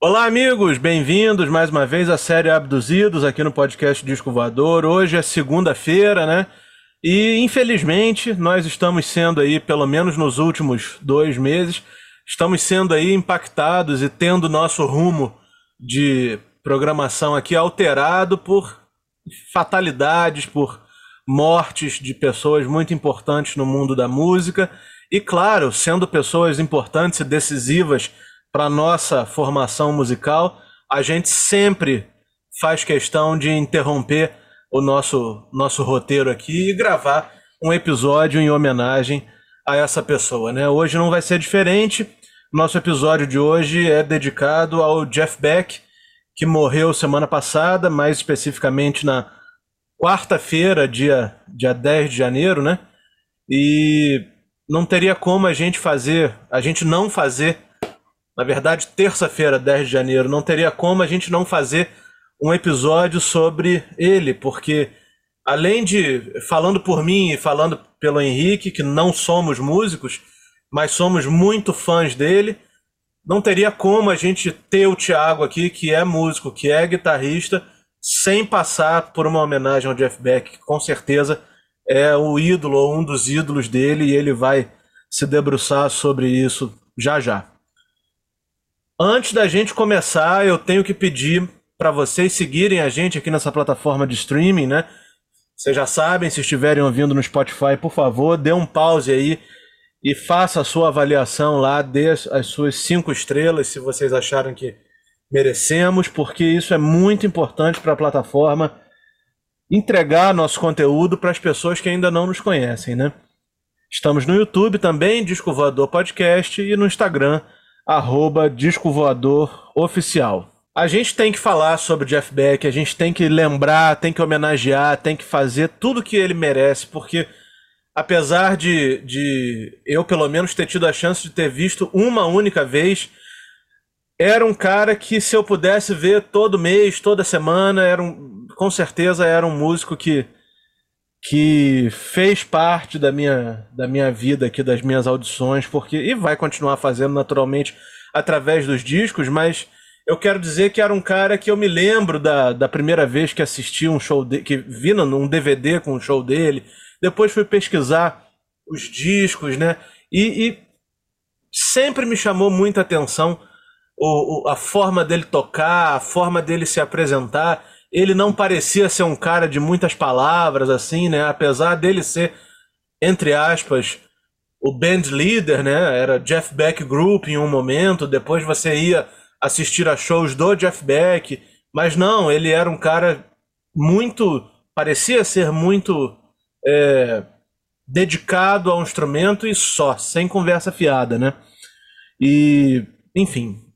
Olá, amigos, bem-vindos mais uma vez à série Abduzidos aqui no podcast Disco Voador. Hoje é segunda-feira, né? E infelizmente nós estamos sendo aí, pelo menos nos últimos dois meses, estamos sendo aí impactados e tendo nosso rumo de programação aqui alterado por fatalidades, por mortes de pessoas muito importantes no mundo da música e, claro, sendo pessoas importantes e decisivas para nossa formação musical, a gente sempre faz questão de interromper o nosso, nosso roteiro aqui e gravar um episódio em homenagem a essa pessoa. Né? Hoje não vai ser diferente. Nosso episódio de hoje é dedicado ao Jeff Beck, que morreu semana passada, mais especificamente na quarta-feira, dia, dia 10 de janeiro, né? E não teria como a gente fazer, a gente não fazer, na verdade, terça-feira, 10 de janeiro, não teria como a gente não fazer um episódio sobre ele, porque além de, falando por mim e falando pelo Henrique, que não somos músicos, mas somos muito fãs dele, não teria como a gente ter o Thiago aqui, que é músico, que é guitarrista, sem passar por uma homenagem ao Jeff Beck, que com certeza é o ídolo ou um dos ídolos dele, e ele vai se debruçar sobre isso já já. Antes da gente começar, eu tenho que pedir para vocês seguirem a gente aqui nessa plataforma de streaming, né? Vocês já sabem, se estiverem ouvindo no Spotify, por favor, dê um pause aí e faça a sua avaliação lá, dê as suas cinco estrelas se vocês acharam que merecemos, porque isso é muito importante para a plataforma entregar nosso conteúdo para as pessoas que ainda não nos conhecem, né? Estamos no YouTube também, Disco Voador Podcast, e no Instagram, arroba Disco Voador Oficial. A gente tem que falar sobre Jeff Beck, a gente tem que lembrar, tem que homenagear, tem que fazer tudo que ele merece, porque apesar de, de eu, pelo menos, ter tido a chance de ter visto uma única vez era um cara que se eu pudesse ver todo mês, toda semana, era um, com certeza era um músico que que fez parte da minha, da minha vida aqui, das minhas audições, porque e vai continuar fazendo naturalmente através dos discos, mas eu quero dizer que era um cara que eu me lembro da, da primeira vez que assisti um show que vi num DVD com um show dele, depois fui pesquisar os discos, né? E, e sempre me chamou muita atenção o, o, a forma dele tocar, a forma dele se apresentar. Ele não parecia ser um cara de muitas palavras, assim, né? Apesar dele ser, entre aspas, o band leader, né? Era Jeff Beck Group em um momento, depois você ia assistir a shows do Jeff Beck, mas não, ele era um cara muito. parecia ser muito é, dedicado ao instrumento e só, sem conversa fiada, né? E, enfim,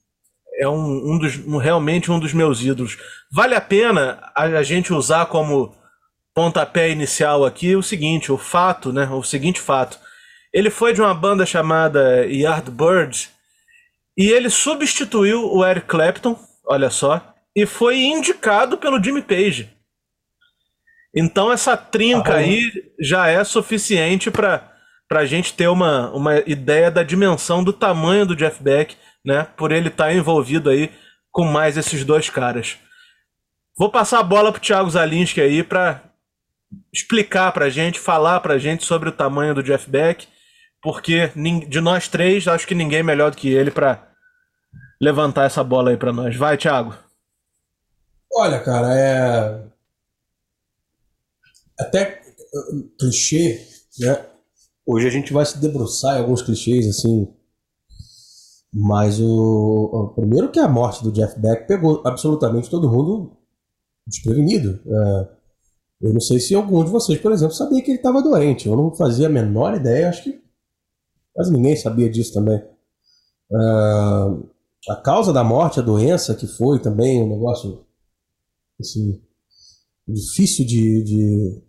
é um, um dos, um, realmente um dos meus ídolos. Vale a pena a, a, gente usar como pontapé inicial aqui o seguinte, o fato, né? O seguinte fato. Ele foi de uma banda chamada Yardbirds e ele substituiu o Eric Clapton, olha só, e foi indicado pelo Jimmy Page. Então essa trinca ah, aí já é suficiente para a gente ter uma, uma ideia da dimensão do tamanho do Jeff Beck né? Por ele estar tá envolvido aí com mais esses dois caras. Vou passar a bola pro Thiago Zalinski aí para explicar pra gente, falar pra gente sobre o tamanho do Jeff Beck, porque de nós três, acho que ninguém é melhor do que ele para levantar essa bola aí para nós. Vai, Thiago. Olha, cara, é até clichê, né? Hoje a gente vai se debruçar em alguns clichês assim mas o, o, primeiro que a morte do Jeff Beck pegou absolutamente todo mundo desprevenido. É, eu não sei se algum de vocês, por exemplo, sabia que ele estava doente. Eu não fazia a menor ideia, acho que quase ninguém sabia disso também. É, a causa da morte, a doença que foi também um negócio assim, difícil de, de,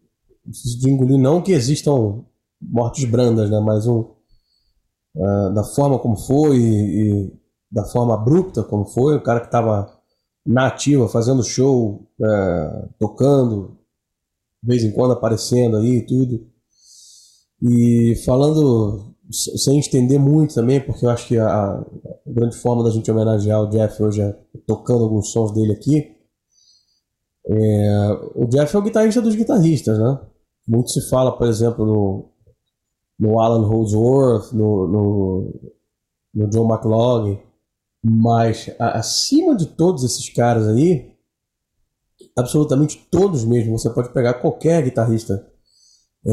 difícil de engolir. Não que existam mortes brandas, né? mas um, uh, da forma como foi e, e, da forma abrupta como foi, o cara que estava na ativa, fazendo show, uh, tocando, de vez em quando aparecendo aí e tudo. E falando sem estender muito também, porque eu acho que a, a, grande forma da gente homenagear o Jeff hoje é tocando alguns sons dele aqui. É, o Jeff é o guitarrista dos guitarristas, né? Muito se fala, por exemplo, no, no Alan Holdsworth, no, no, no John McLaughlin, mas a, acima de todos esses caras aí, absolutamente todos mesmo, você pode pegar qualquer guitarrista. É,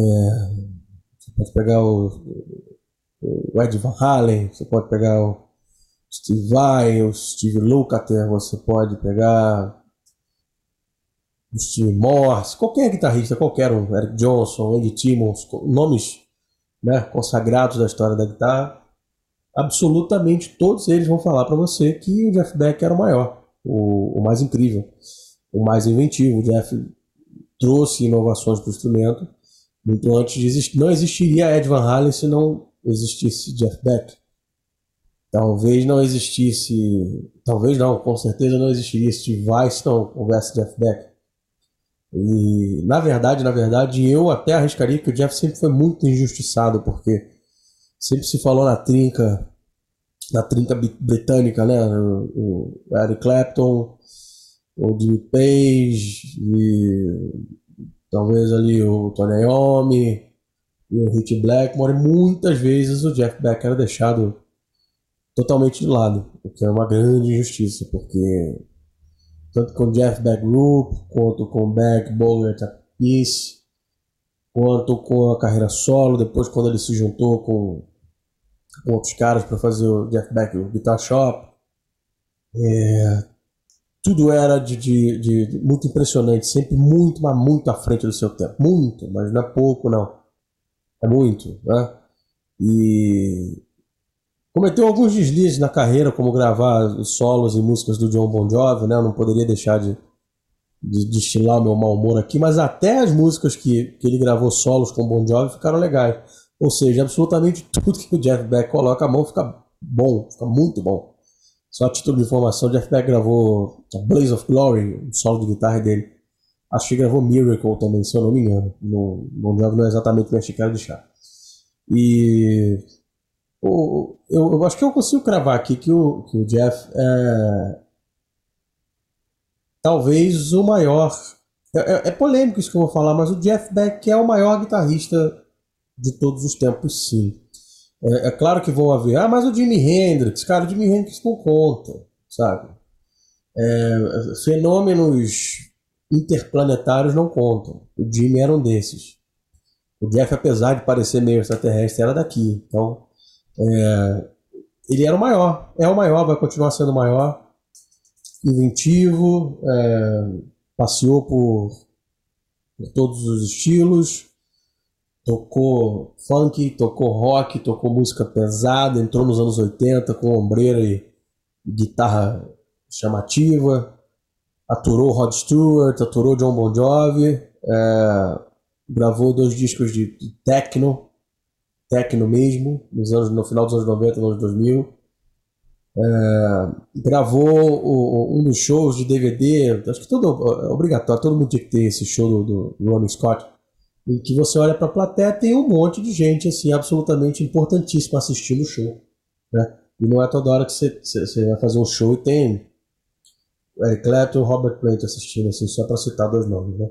você pode pegar o, o Ed Van Halen, você pode pegar o Steve Vai, o Steve Lukather, você pode pegar o Steve Morse, qualquer guitarrista, qualquer um, Eric Johnson, Andy Timmons, nomes né, consagrados da história da guitarra, absolutamente todos eles vão falar para você que o Jeff Beck era o maior, o, o mais incrível, o mais inventivo. O Jeff trouxe inovações para o instrumento muito antes de existir. Não existiria Ed Van Halen se não existisse Jeff Beck. Talvez não existisse, talvez não, com certeza não existiria Steve Vai se não houvesse Jeff Beck. E na verdade, na verdade, eu até arriscaria que o Jeff sempre foi muito injustiçado, porque sempre se falou na trinca, na trinca britânica, né? O, Eric Clapton, o Jimmy Page e talvez ali o Tony Iommi e o Hit Blackmore. muitas vezes o Jeff Beck era deixado totalmente de lado, o que é uma grande injustiça, porque tanto com Jeff Beck Group, quanto com Beck, Bogart, Peace, quanto com a carreira solo, depois quando ele se juntou com, com outros caras para fazer o Jeff Beck Guitar Shop. É, tudo era de, de, de, muito impressionante, sempre muito, mas muito à frente do seu tempo. Muito, mas não é pouco, não. É muito, né? E Cometeu alguns deslizes na carreira, como gravar solos e músicas do John Bon Jovi, né? Eu não poderia deixar de, de destilar o meu mau humor aqui, mas até as músicas que, que ele gravou solos com Bon Jovi ficaram legais. Ou seja, absolutamente tudo que o Jeff Beck coloca a mão fica bom, fica muito bom. Só a título de informação, o Jeff Beck gravou Blaze of Glory, um solo de guitarra dele. Acho que gravou Miracle também, se eu não me engano. No, Bon Jovi não é exatamente minha xícara de chá. E o, eu, eu, acho que eu consigo cravar aqui que o, que o Jeff é talvez o maior. É, é, é, polêmico isso que eu vou falar, mas o Jeff Beck é o maior guitarrista de todos os tempos, sim. É, é claro que vão haver, ah, mas o Jimi Hendrix, cara, o Jimi Hendrix não conta, sabe? É, fenômenos interplanetários não contam. O Jimmy era um desses. O Jeff, apesar de parecer meio extraterrestre, era daqui. Então, é, ele era o maior, é o maior, vai continuar sendo o maior, inventivo, é, passeou por, por todos os estilos, tocou funk, tocou rock, tocou música pesada, entrou nos anos 80 com ombreira e guitarra chamativa, aturou Rod Stewart, aturou John Bon Jovi, é, gravou dois discos de, de techno, techno mesmo, nos anos, no final dos anos 90, nos anos 2000. É, gravou o, um dos shows de DVD, acho que todo é obrigatório, todo mundo tinha que ter esse show do, do Ronnie Scott, em que você olha para a plateia tem um monte de gente assim absolutamente importantíssima assistindo o show, né? E não é toda hora que você, você vai fazer um show e tem Eric Clapton e Robert Plant assistindo, assim, só para citar dois nomes, né?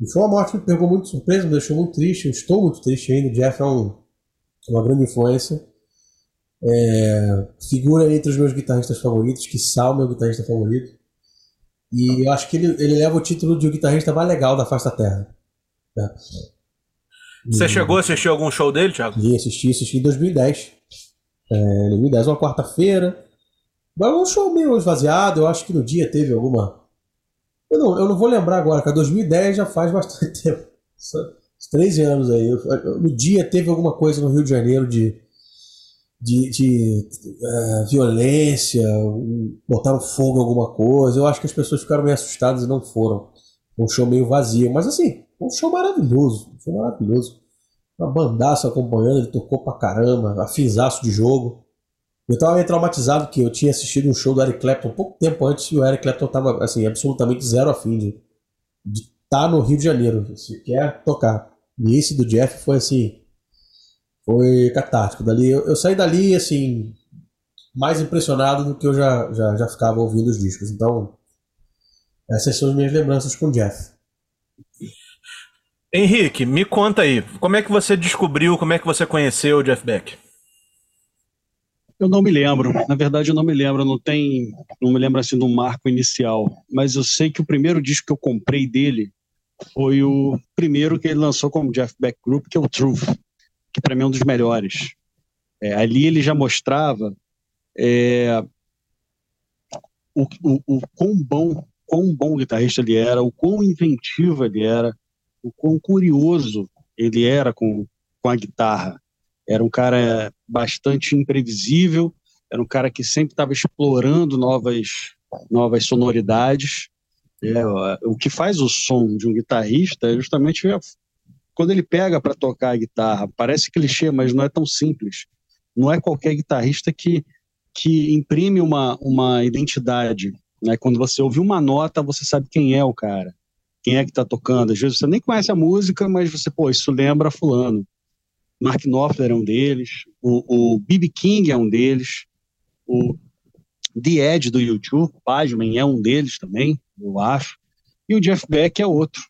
E foi uma morte que me pegou muito surpresa, me deixou muito triste. Eu estou muito triste ainda. O Jeff é um, uma grande influência. É, figura entre os meus guitarristas favoritos, que sal meu guitarrista favorito. E eu acho que ele, ele leva o título de o guitarrista mais legal da face da Terra. É. Você e, chegou a assistir algum show dele, Thiago? E assisti, assisti em 2010. É, 2010, uma quarta-feira. Um show meio esvaziado, eu acho que no dia teve alguma eu não, eu não vou lembrar agora, cara. 2010 já faz bastante tempo. Uns 13 anos aí. No dia teve alguma coisa no Rio de Janeiro de, de, de uh, violência, botaram fogo em alguma coisa. Eu acho que as pessoas ficaram meio assustadas e não foram. Um show meio vazio. Mas assim, um show maravilhoso. Um show maravilhoso. Uma bandaça acompanhando, ele tocou pra caramba, afinzaço de jogo. Eu tava meio traumatizado que eu tinha assistido um show do Eric Clapton pouco tempo antes e o Eric Clapton tava, assim, absolutamente zero a fim de estar tá no Rio de Janeiro, se quer tocar. E esse do Jeff foi assim, Foi catártico. Dali, eu, eu saí dali, assim, mais impressionado do que eu já, já, já ficava ouvindo os discos. Então, essas são as minhas lembranças com o Jeff. Henrique, me conta aí, como é que você descobriu, como é que você conheceu o Jeff Beck? Eu não me lembro, na verdade eu não me lembro, não tem, não me lembro assim do marco inicial, mas eu sei que o primeiro disco que eu comprei dele foi o primeiro que ele lançou como Jeff Beck Group, que é o Truth, que para mim é um dos melhores. É, ali ele já mostrava é, o, o, o quão bom, quão bom guitarrista ele era, o quão inventivo ele era, o quão curioso ele era com, com a guitarra. Era um cara bastante imprevisível, era um cara que sempre estava explorando novas, novas sonoridades. É, o que faz o som de um guitarrista é justamente quando ele pega para tocar a guitarra. Parece clichê, mas não é tão simples. Não é qualquer guitarrista que, que imprime uma, uma identidade. Né? Quando você ouve uma nota, você sabe quem é o cara quem é que está tocando. Às vezes você nem conhece a música, mas você, pô, isso lembra fulano. Mark Knopfler é um deles, o B.B. King é um deles, o The Edge do YouTube, Pajman é um deles também, eu acho, e o Jeff Beck é outro.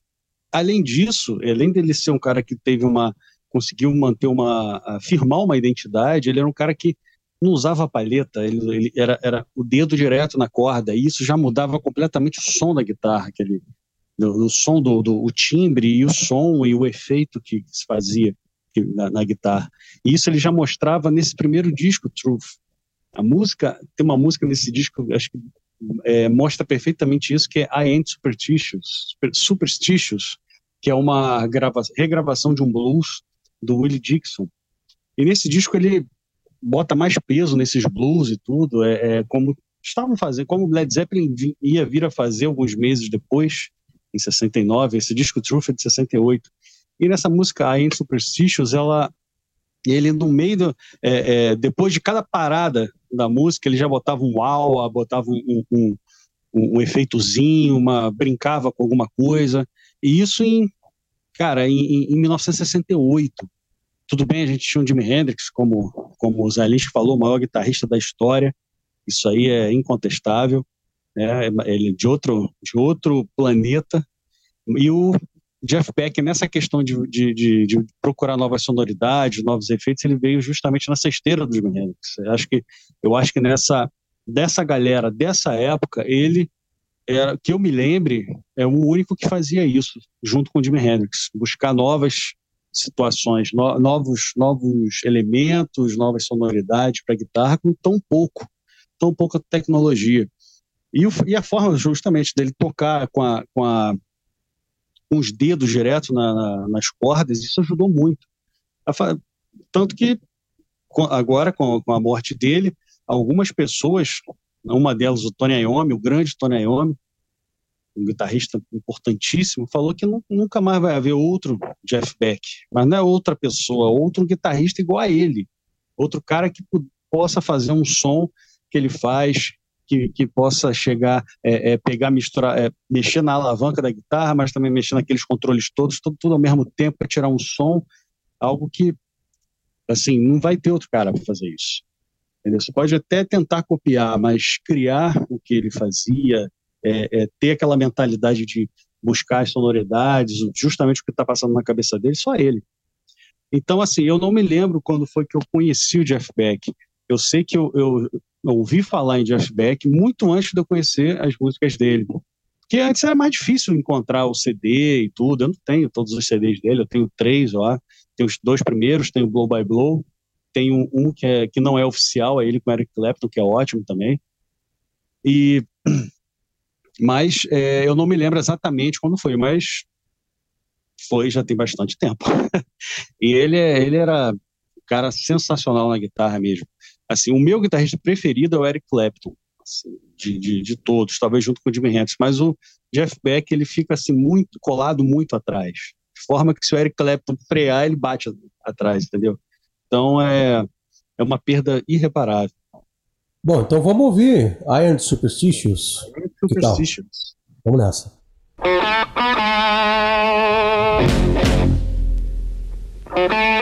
Além disso, além dele ser um cara que teve uma, conseguiu manter uma, firmar uma identidade, ele era um cara que não usava palheta, ele, ele era, era o dedo direto na corda, e isso já mudava completamente o som da guitarra que ele, do, som do, do o timbre e o som e o efeito que se fazia na, na, guitarra. E isso ele já mostrava nesse primeiro disco, Truth. A música, tem uma música nesse disco, acho que é, mostra perfeitamente isso, que é I Ain't Superstitious, Superstitious que é uma grava, regravação de um blues do Willie Dixon. E nesse disco ele bota mais peso nesses blues e tudo, é, é como estavam fazendo, como Led Zeppelin ia vir a fazer alguns meses depois, em 69, esse disco Truth é de 68. E nessa música I Ain't Superstitious, ela, ele no meio, do, é, é, depois de cada parada da música, ele já botava um uau, botava um, um, um, um efeitozinho, uma, brincava com alguma coisa. E isso em, cara, em, em 1968. Tudo bem, a gente tinha um Jimi Hendrix, como, como o Zé falou, o maior guitarrista da história. Isso aí é incontestável né? Ele é de outro, de outro planeta. E o Jeff Beck, nessa questão de, de, de, de procurar novas sonoridades, novos efeitos, ele veio justamente nessa esteira do Jimi Hendrix. Eu acho que, eu acho que nessa, dessa galera, dessa época, ele que eu me lembre, é o único que fazia isso, junto com o Jimi Hendrix, buscar novas situações, no, novos, novos elementos, novas sonoridades para guitarra com tão pouco, tão pouca tecnologia. E, o, e a forma justamente dele tocar com, a, com, a, com os dedos direto na, na, nas cordas, isso ajudou muito. Tanto que agora, com, com a morte dele, algumas pessoas, uma delas o Tony Iommi, o grande Tony Iommi, um guitarrista importantíssimo, falou que nunca mais vai haver outro Jeff Beck, mas não é outra pessoa, outro guitarrista igual a ele, outro cara que possa fazer um som que ele faz, que, que possa chegar, é, é, pegar, misturar, é, mexer na alavanca da guitarra, mas também mexer naqueles controles todos, tudo, tudo ao mesmo tempo para tirar um som, algo que, assim, não vai ter outro cara para fazer isso. Entendeu? Você pode até tentar copiar, mas criar o que ele fazia, é, é, ter aquela mentalidade de buscar as sonoridades, justamente o que está passando na cabeça dele, só ele. Então, assim, eu não me lembro quando foi que eu conheci o Jeff Beck. Eu sei que eu, eu ouvi falar em Jeff Beck muito antes de eu conhecer as músicas dele. Porque antes era mais difícil encontrar o CD e tudo. Eu não tenho todos os CDs dele, eu tenho três lá. Tenho os dois primeiros, tenho Blow by Blow, tenho um que, é, que não é oficial, é ele com Eric Clapton, que é ótimo também. E mas é, eu não me lembro exatamente quando foi, mas foi já tem bastante tempo. e ele, é, ele era um cara sensacional na guitarra mesmo. Assim, o meu guitarrista preferido é o Eric Clapton, assim, de, de, de, todos, talvez junto com o Jimi Hendrix, mas o Jeff Beck ele fica assim muito colado muito atrás, de forma que se o Eric Clapton frear ele bate atrás, entendeu? Então é é uma perda irreparável. Bom, então vamos ouvir Iron Superstitious. Iron Superstitious. Vamos nessa. This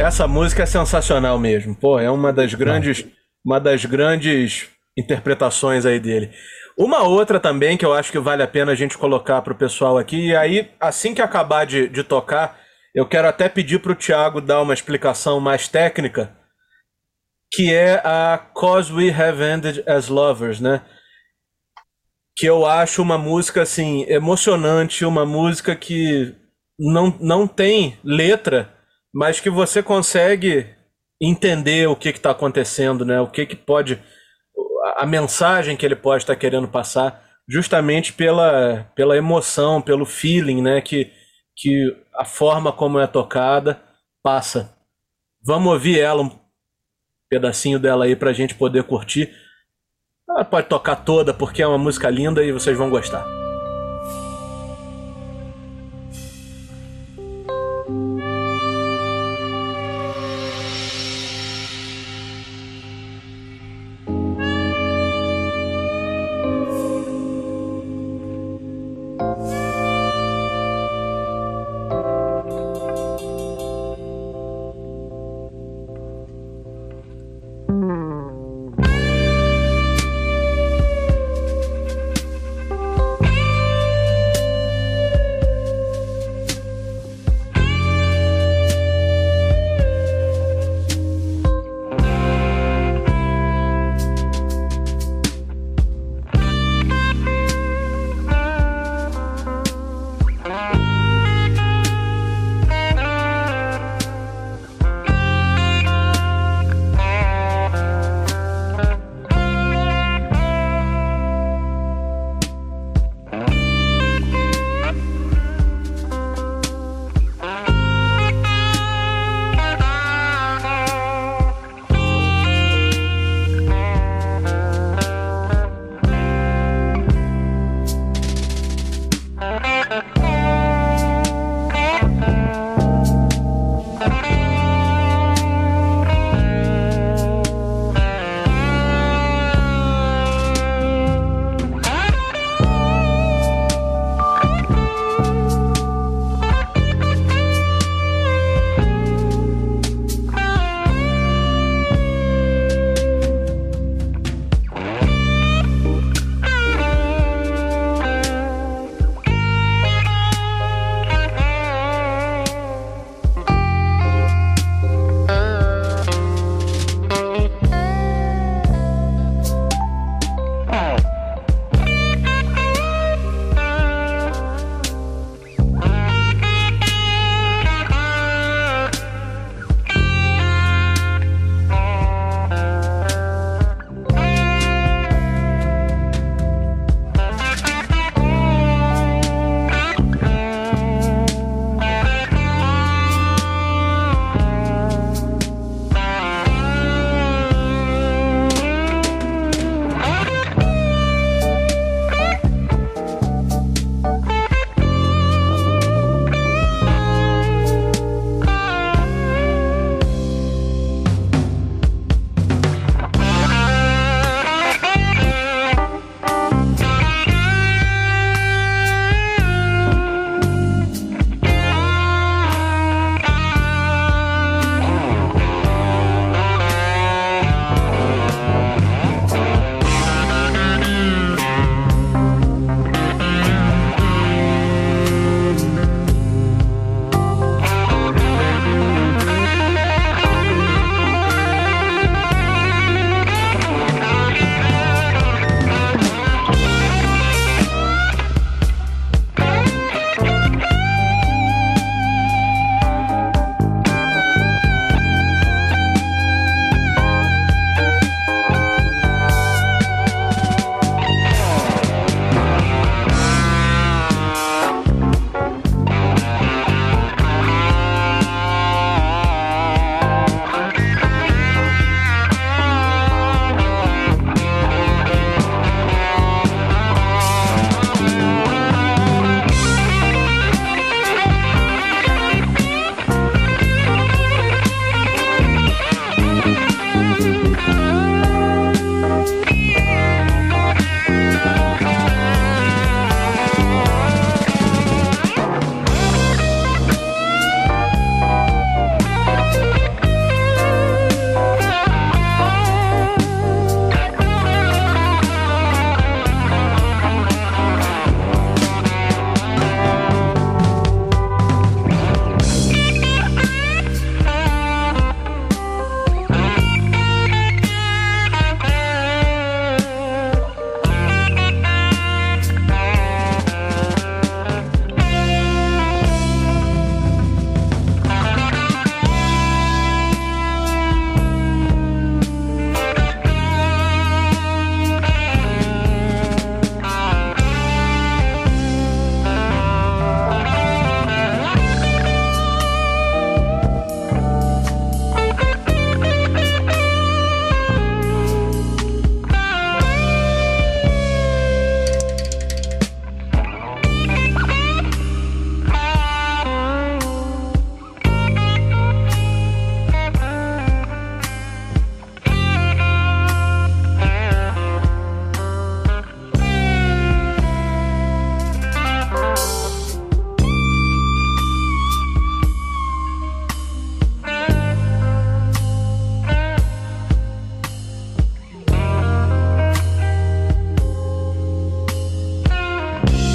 Essa música é sensacional mesmo. Pô, é uma das grandes, uma das grandes interpretações aí dele. Uma outra também que eu acho que vale a pena a gente colocar pro pessoal aqui, e aí, assim que acabar de, de tocar, eu quero até pedir pro Thiago dar uma explicação mais técnica, que é a Cause We Have Ended as Lovers, né? Que eu acho uma música, assim, emocionante, uma música que não, não tem letra, mas que você consegue entender o que está acontecendo, né? O que, que pode. A mensagem que ele pode estar querendo passar, justamente pela, pela emoção, pelo feeling, né? Que, que a forma como é tocada passa. Vamos ouvir ela, um pedacinho dela aí pra gente poder curtir. Ela pode tocar toda, porque é uma música linda e vocês vão gostar.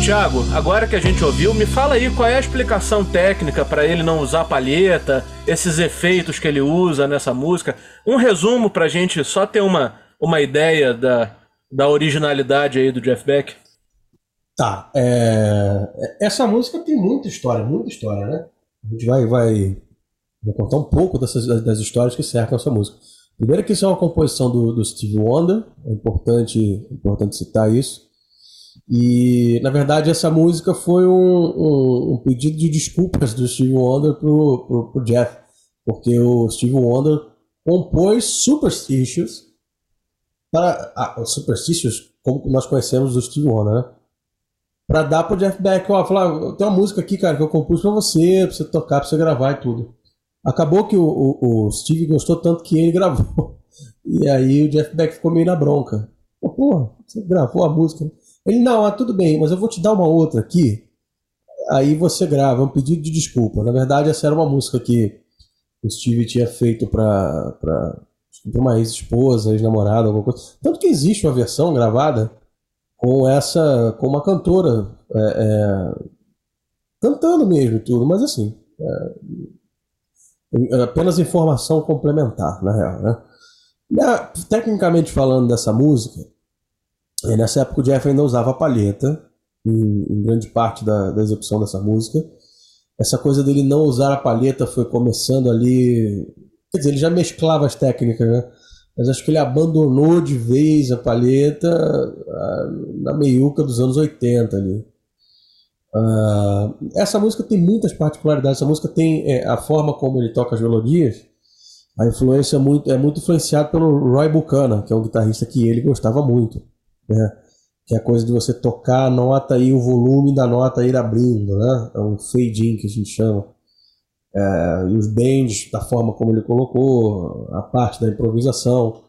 Tiago, agora que a gente ouviu, me fala aí qual é a explicação técnica para ele não usar palheta, esses efeitos que ele usa nessa música. Um resumo pra gente só ter uma, uma ideia da, da originalidade aí do Jeff Beck. Tá. é, Essa música tem muita história, muita história, né? A gente vai, vai, vai contar um pouco dessas, das histórias que cercam essa música. Primeiro que isso é uma composição do, do Steve Wonder, é importante, importante citar isso. E, na verdade, essa música foi um, um, um pedido de desculpas do Steve Wonder pro, pro, pro Jeff, porque o Steve Wonder compôs Superstitious para ah, Superstitious, como nós conhecemos do Steve Wonder, né? Pra dar pro Jeff Beck, ó, falar, tem uma música aqui, cara, que eu compus pra você, pra você tocar, pra você gravar e tudo. Acabou que o, o, o Steve gostou tanto que ele gravou. E aí o Jeff Beck ficou meio na bronca. Pô, porra, você gravou a música. Ele, não, ah, tudo bem, mas eu vou te dar uma outra aqui. Aí você grava, é um pedido de desculpa. Na verdade, essa era uma música que o Steve tinha feito pra uma ex-esposa, ex-namorada, alguma coisa. Tanto que existe uma versão gravada com essa, com uma cantora é, é, cantando mesmo e tudo, mas assim, é, apenas informação complementar, na real, né? tecnicamente falando dessa música, nessa época o Jeff ainda usava palheta em, em grande parte da, da, execução dessa música. Essa coisa dele não usar a palheta foi começando ali. Quer dizer, ele já mesclava as técnicas, né? Mas acho que ele abandonou de vez a palheta ah, na meiuca dos anos 80 ali. Uh, essa música tem muitas particularidades. Essa música tem é, a forma como ele toca as melodias. A influência é muito, é muito influenciada pelo Roy Buchanan, que é um guitarrista que ele gostava muito. Né? Que é a coisa de você tocar a nota e o volume da nota ir abrindo. Né? É um fade-in que a gente chama. É, e os bends, da forma como ele colocou, a parte da improvisação.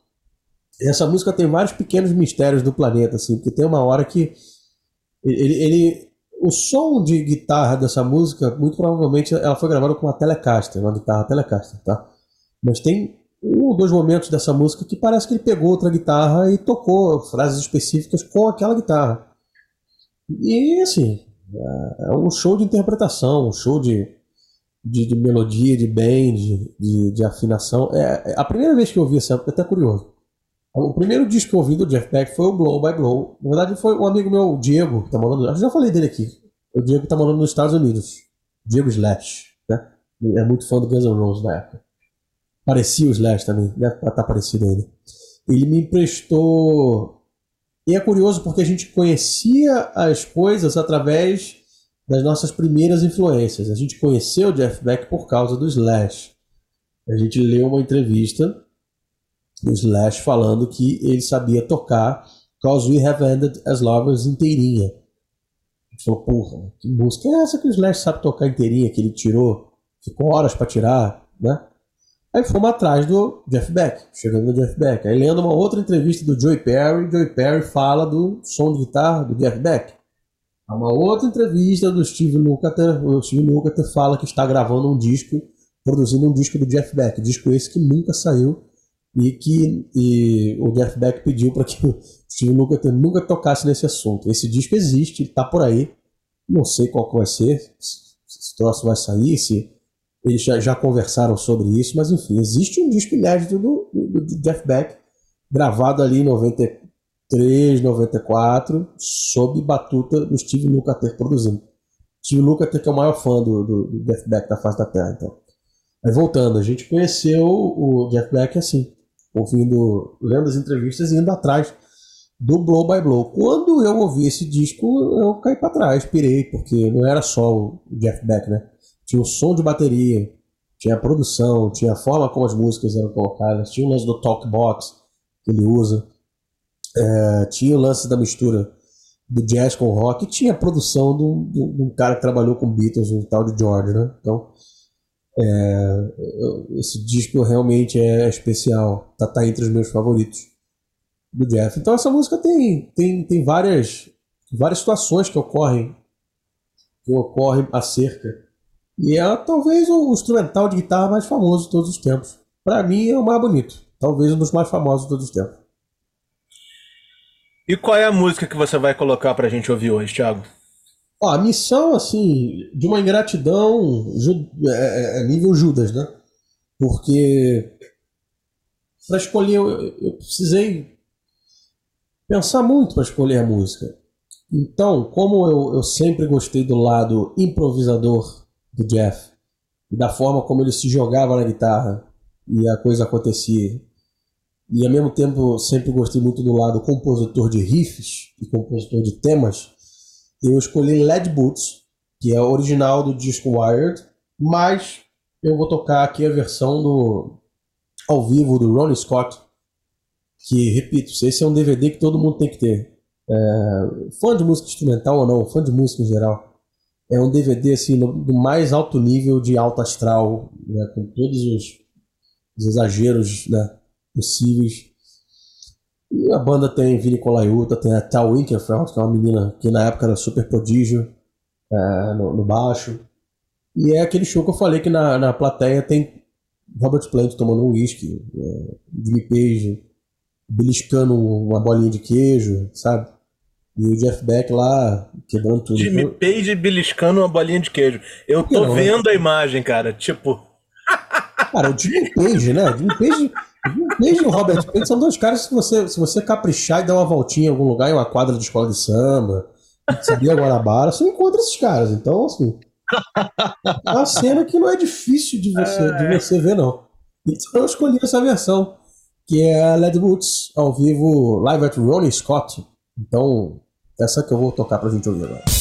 Essa música tem vários pequenos mistérios do planeta, assim, porque tem uma hora que ele, ele o som de guitarra dessa música, muito provavelmente ela foi gravada com uma Telecaster, uma guitarra Telecaster, tá? Mas tem um ou dois momentos dessa música que parece que ele pegou outra guitarra e tocou frases específicas com aquela guitarra. E assim, é um show de interpretação, um show de, de, de melodia, de bend, de, de, afinação. É, é, a primeira vez que eu ouvi essa, é até curioso. O primeiro disco que eu ouvi do Jeff Beck foi o Blow by Blow. Na verdade, foi um amigo meu, o Diego, que tá morando. Eu já falei dele aqui. O Diego tá morando nos Estados Unidos. Diego Slash. Né? É muito fã do Guns N' Roses na época. Parecia o Slash também. Deve estar tá parecido ele. Ele me emprestou. E é curioso porque a gente conhecia as coisas através das nossas primeiras influências. A gente conheceu o Jeff Beck por causa do Slash. A gente leu uma entrevista do Slash falando que ele sabia tocar Cause We Have Ended As Lovers inteirinha. A gente falou, porra, que música é essa que o Slash sabe tocar inteirinha, que ele tirou, ficou horas para tirar, né? Aí fomos atrás do Jeff Beck, chegando no Jeff Beck. Aí lendo uma outra entrevista do Joey Perry, Joey Perry fala do som de guitarra do Jeff Beck. Uma outra entrevista do Steve Lukather, o Steve Lukather fala que está gravando um disco, produzindo um disco do Jeff Beck, disco esse que nunca saiu, e que e o Jeff Beck pediu para que o Steve Lukather nunca tocasse nesse assunto. Esse disco existe, está por aí. Não sei qual vai ser, se esse troço vai sair, se eles já, já, conversaram sobre isso, mas enfim, existe um disco inédito do, do, do gravado ali em 93, 94, sob batuta do Steve Lukather produzindo. Steve Lukather que é o maior fã do, do, do da face da Terra, então. Voltando, a gente conheceu o Jeff Beck assim, ouvindo, lendo as entrevistas e indo atrás do Blow by Blow. Quando eu ouvi esse disco, eu caí para trás, pirei, porque não era só o Jeff Beck, né? Tinha o som de bateria, tinha a produção, tinha a forma como as músicas eram colocadas, tinha o lance do talkbox que ele usa, é, tinha o lance da mistura do jazz com rock, e tinha a produção de um cara que trabalhou com Beatles, um tal de George, né? Então, é, esse disco realmente é especial, tá, tá, entre os meus favoritos do Jeff. Então essa música tem, tem, tem várias, várias situações que ocorrem que ocorrem acerca. E é talvez o instrumental de guitarra mais famoso de todos os tempos. Para mim é o mais bonito, talvez um dos mais famosos de todos os tempos. E qual é a música que você vai colocar pra gente ouvir hoje, Thiago? Ó, a missão, assim, de uma ingratidão ju- é, é- é nível Judas, né? Porque para escolher, eu, eu precisei pensar muito para escolher a música. Então, como eu, eu sempre gostei do lado improvisador do Jeff, e da forma como ele se jogava na guitarra e a coisa acontecia, e ao mesmo tempo sempre gostei muito do lado compositor de riffs e compositor de temas, eu escolhi Led Boots, que é original do disco Wired, mas eu vou tocar aqui a versão do ao vivo do Ronnie Scott, que, repito, esse é um DVD que todo mundo tem que ter. É, fã de música instrumental ou não, fã de música em geral. É um DVD assim, no, do mais alto nível de alto astral, né, com todos os, os exageros né, possíveis. E a banda tem Vini Colaiuta, tem a Tal Winterfeld, que é uma menina que na época era super prodígio é, no, no baixo. E é aquele show que eu falei que na, na plateia tem Robert Plant tomando um whisky, é, Jimmy Page beliscando uma bolinha de queijo, sabe? E o Jeff Beck lá quebrando tudo. Jimmy Page beliscando uma bolinha de queijo. Eu tô não, né? vendo a imagem, cara. Tipo, Cara, o Jimmy Page, né? O Jimmy Page, Jimmy Page e o Robert Plant são dois caras que se você, se você caprichar e dar uma voltinha em algum lugar, em uma quadra de escola de samba, pizzaria Guanabara, você encontra esses caras. Então, assim, é uma cena que não é difícil de você, de você ver, não. Então eu escolhi essa versão, que é a Led Boots, ao vivo, live at Ronnie Scott. Então, essa que eu vou tocar pra gente ouvir agora.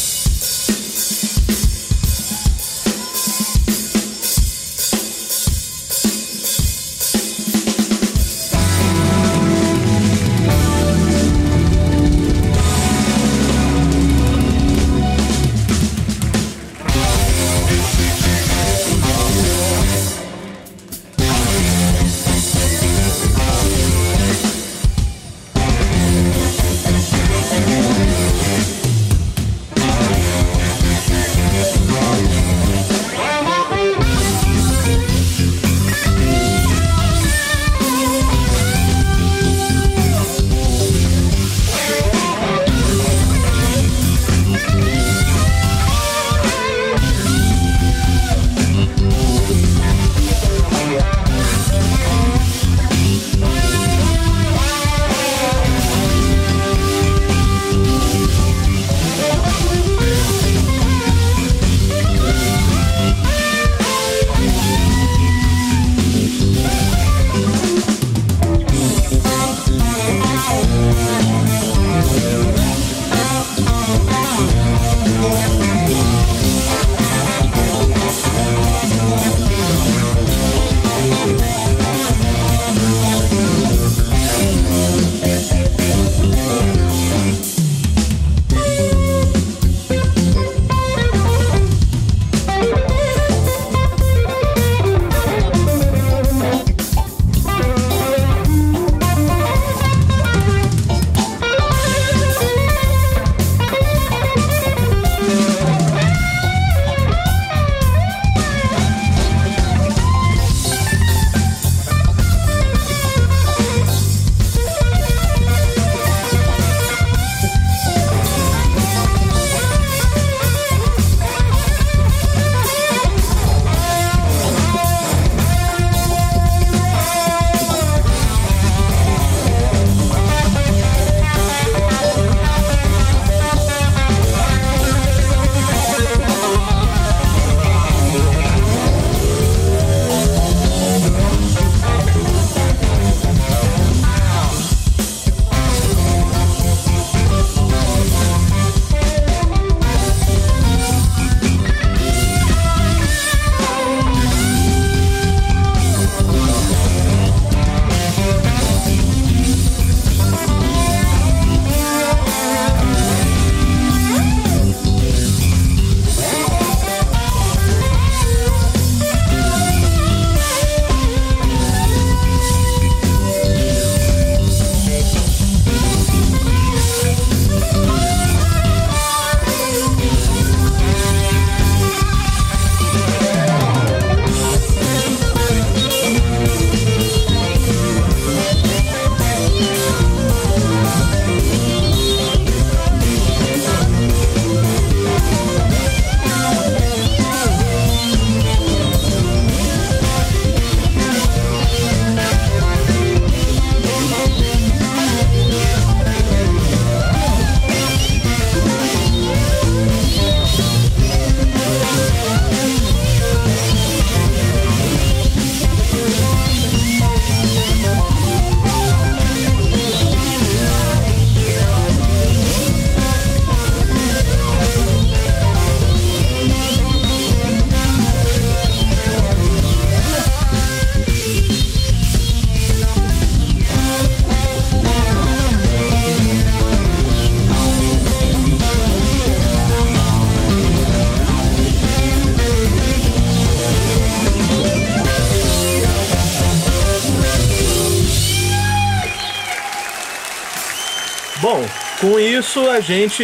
Com isso, a gente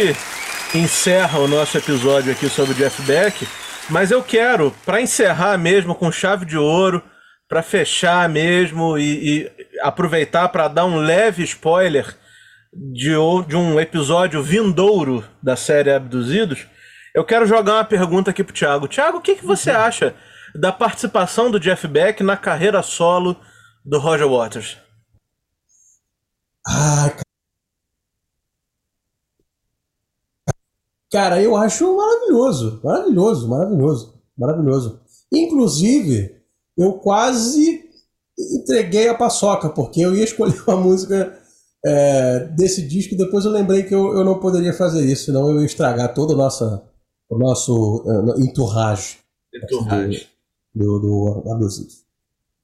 encerra o nosso episódio aqui sobre o Jeff Beck, mas eu quero, para encerrar mesmo com chave de ouro, para fechar mesmo e, e aproveitar para dar um leve spoiler de, de um episódio vindouro da série Abduzidos, eu quero jogar uma pergunta aqui pro Thiago. Thiago, o que, que você acha da participação do Jeff Beck na carreira solo do Roger Waters? Ah, cara, eu acho maravilhoso, maravilhoso, maravilhoso, maravilhoso. Inclusive, eu quase entreguei a paçoca, porque eu ia escolher uma música é, desse disco, depois eu lembrei que eu, eu não poderia fazer isso, senão eu ia estragar todo o nosso, o nosso uh, entourage. Entourage. Do, do, do, do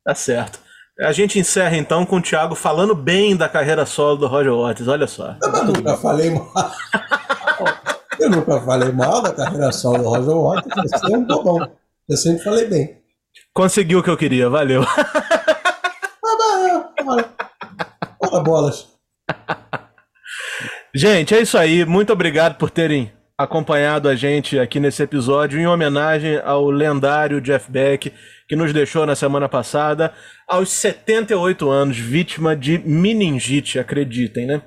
Tá certo. A gente encerra então com o Thiago falando bem da carreira solo do Roger Waters, olha só. Eu nunca falei mal. eu nunca falei mal da carreira solo do Roger Waters, eu sempre, bom. eu sempre falei bem. Conseguiu o que eu queria, valeu. Bora bolas. Gente, é isso aí. Muito obrigado por terem acompanhado a gente aqui nesse episódio em homenagem ao lendário Jeff Beck, que nos deixou na semana passada, aos 78 anos, vítima de meningite, acreditem, né?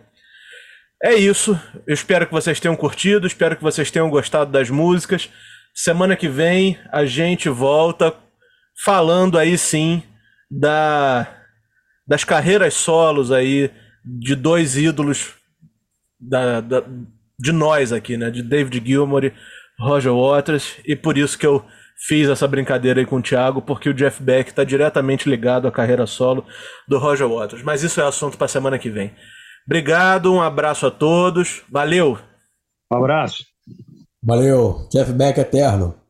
É isso. Eu espero que vocês tenham curtido, espero que vocês tenham gostado das músicas. Semana que vem a gente volta falando aí sim da das carreiras solos aí de dois ídolos da, da, de nós aqui, né? De David Gilmour e Roger Waters. E por isso que eu fiz essa brincadeira aí com o Thiago, porque o Jeff Beck está diretamente ligado à carreira solo do Roger Waters. Mas isso é assunto para semana que vem. Obrigado, um abraço a todos. Valeu! Um abraço. Valeu, Jeff Beck eterno.